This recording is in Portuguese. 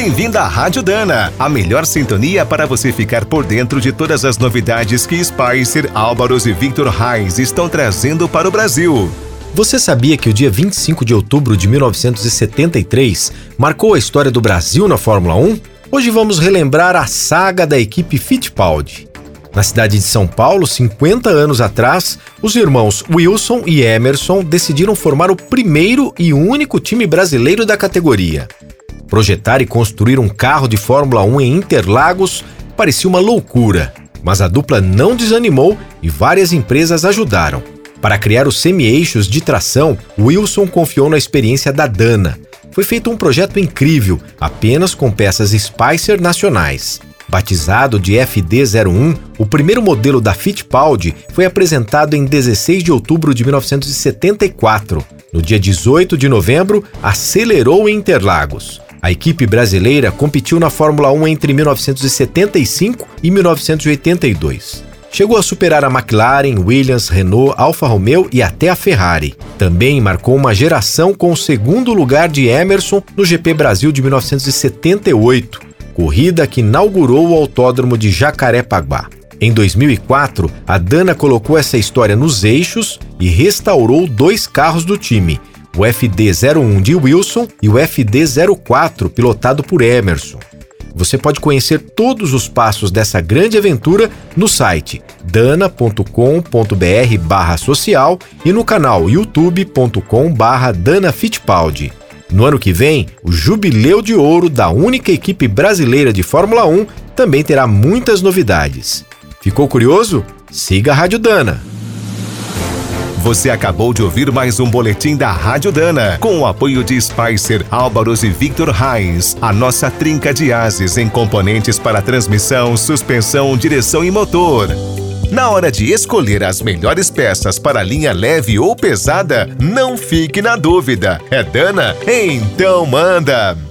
Bem-vindo à Rádio Dana, a melhor sintonia para você ficar por dentro de todas as novidades que Spicer, Álvaros e Victor Reis estão trazendo para o Brasil. Você sabia que o dia 25 de outubro de 1973 marcou a história do Brasil na Fórmula 1? Hoje vamos relembrar a saga da equipe Fittipaldi. Na cidade de São Paulo, 50 anos atrás, os irmãos Wilson e Emerson decidiram formar o primeiro e único time brasileiro da categoria. Projetar e construir um carro de Fórmula 1 em Interlagos parecia uma loucura, mas a dupla não desanimou e várias empresas ajudaram. Para criar os semi-eixos de tração, Wilson confiou na experiência da Dana. Foi feito um projeto incrível, apenas com peças Spicer nacionais. Batizado de FD01, o primeiro modelo da Fittipaldi foi apresentado em 16 de outubro de 1974. No dia 18 de novembro, acelerou em Interlagos. A equipe brasileira competiu na Fórmula 1 entre 1975 e 1982. Chegou a superar a McLaren, Williams, Renault, Alfa Romeo e até a Ferrari. Também marcou uma geração com o segundo lugar de Emerson no GP Brasil de 1978, corrida que inaugurou o autódromo de Jacarepaguá. Em 2004, a Dana colocou essa história nos eixos e restaurou dois carros do time, o FD01 de Wilson e o FD04 pilotado por Emerson. Você pode conhecer todos os passos dessa grande aventura no site dana.com.br/social e no canal youtube.com/dana Fittipaldi. No ano que vem, o jubileu de ouro da única equipe brasileira de Fórmula 1 também terá muitas novidades. Ficou curioso? Siga a Rádio Dana. Você acabou de ouvir mais um boletim da Rádio Dana, com o apoio de Spicer, Álvaros e Victor Reis, a nossa trinca de ases em componentes para transmissão, suspensão, direção e motor. Na hora de escolher as melhores peças para linha leve ou pesada, não fique na dúvida. É Dana? Então manda!